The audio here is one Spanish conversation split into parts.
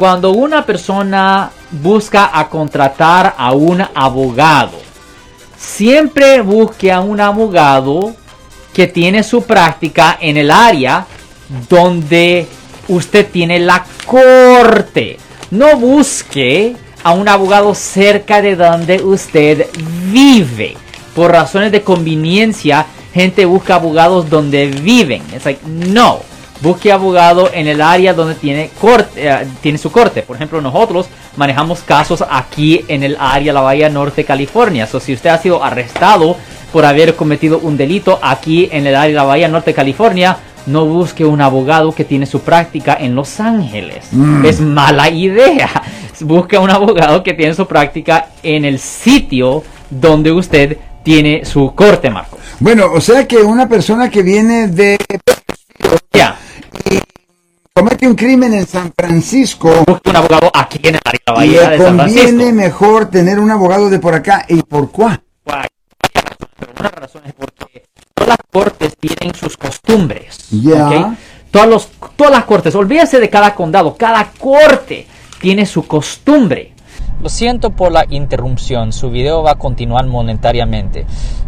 Cuando una persona busca a contratar a un abogado, siempre busque a un abogado que tiene su práctica en el área donde usted tiene la corte. No busque a un abogado cerca de donde usted vive. Por razones de conveniencia, gente busca abogados donde viven. Es like, no. Busque abogado en el área donde tiene, corte, eh, tiene su corte. Por ejemplo, nosotros manejamos casos aquí en el área, la Bahía Norte, California. So, si usted ha sido arrestado por haber cometido un delito aquí en el área, la Bahía Norte, California, no busque un abogado que tiene su práctica en Los Ángeles. Es mala idea. Busque un abogado que tiene su práctica en el sitio donde usted tiene su corte, Marcos. Bueno, o sea que una persona que viene de Comete un crimen en San Francisco Busque un abogado aquí en el área de la y Bahía le de San conviene Francisco. mejor tener un abogado de por acá y por cuá. Hay varias razones, pero una razón es porque todas las cortes tienen sus costumbres. Ya. ¿ok? Todas, los, todas las cortes, olvídese de cada condado, cada corte tiene su costumbre. Lo siento por la interrupción, su video va a continuar monetariamente.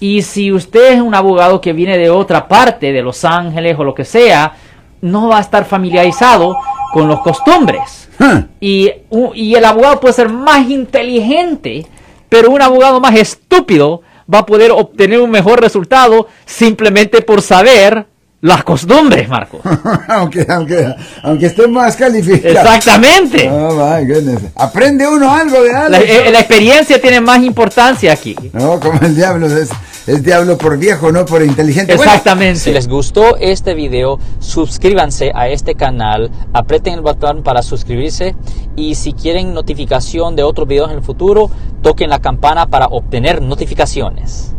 Y si usted es un abogado que viene de otra parte, de Los Ángeles o lo que sea, no va a estar familiarizado con los costumbres. Huh. Y, y el abogado puede ser más inteligente, pero un abogado más estúpido va a poder obtener un mejor resultado simplemente por saber las costumbres, Marco. aunque, aunque, aunque esté más calificado. Exactamente. Oh, my goodness. Aprende uno algo de algo. La, eh, la experiencia tiene más importancia aquí. No, como el diablo, es, es diablo por viejo, no por inteligente. Bueno, Exactamente. Si les gustó este video, suscríbanse a este canal, aprieten el botón para suscribirse y si quieren notificación de otros videos en el futuro, toquen la campana para obtener notificaciones.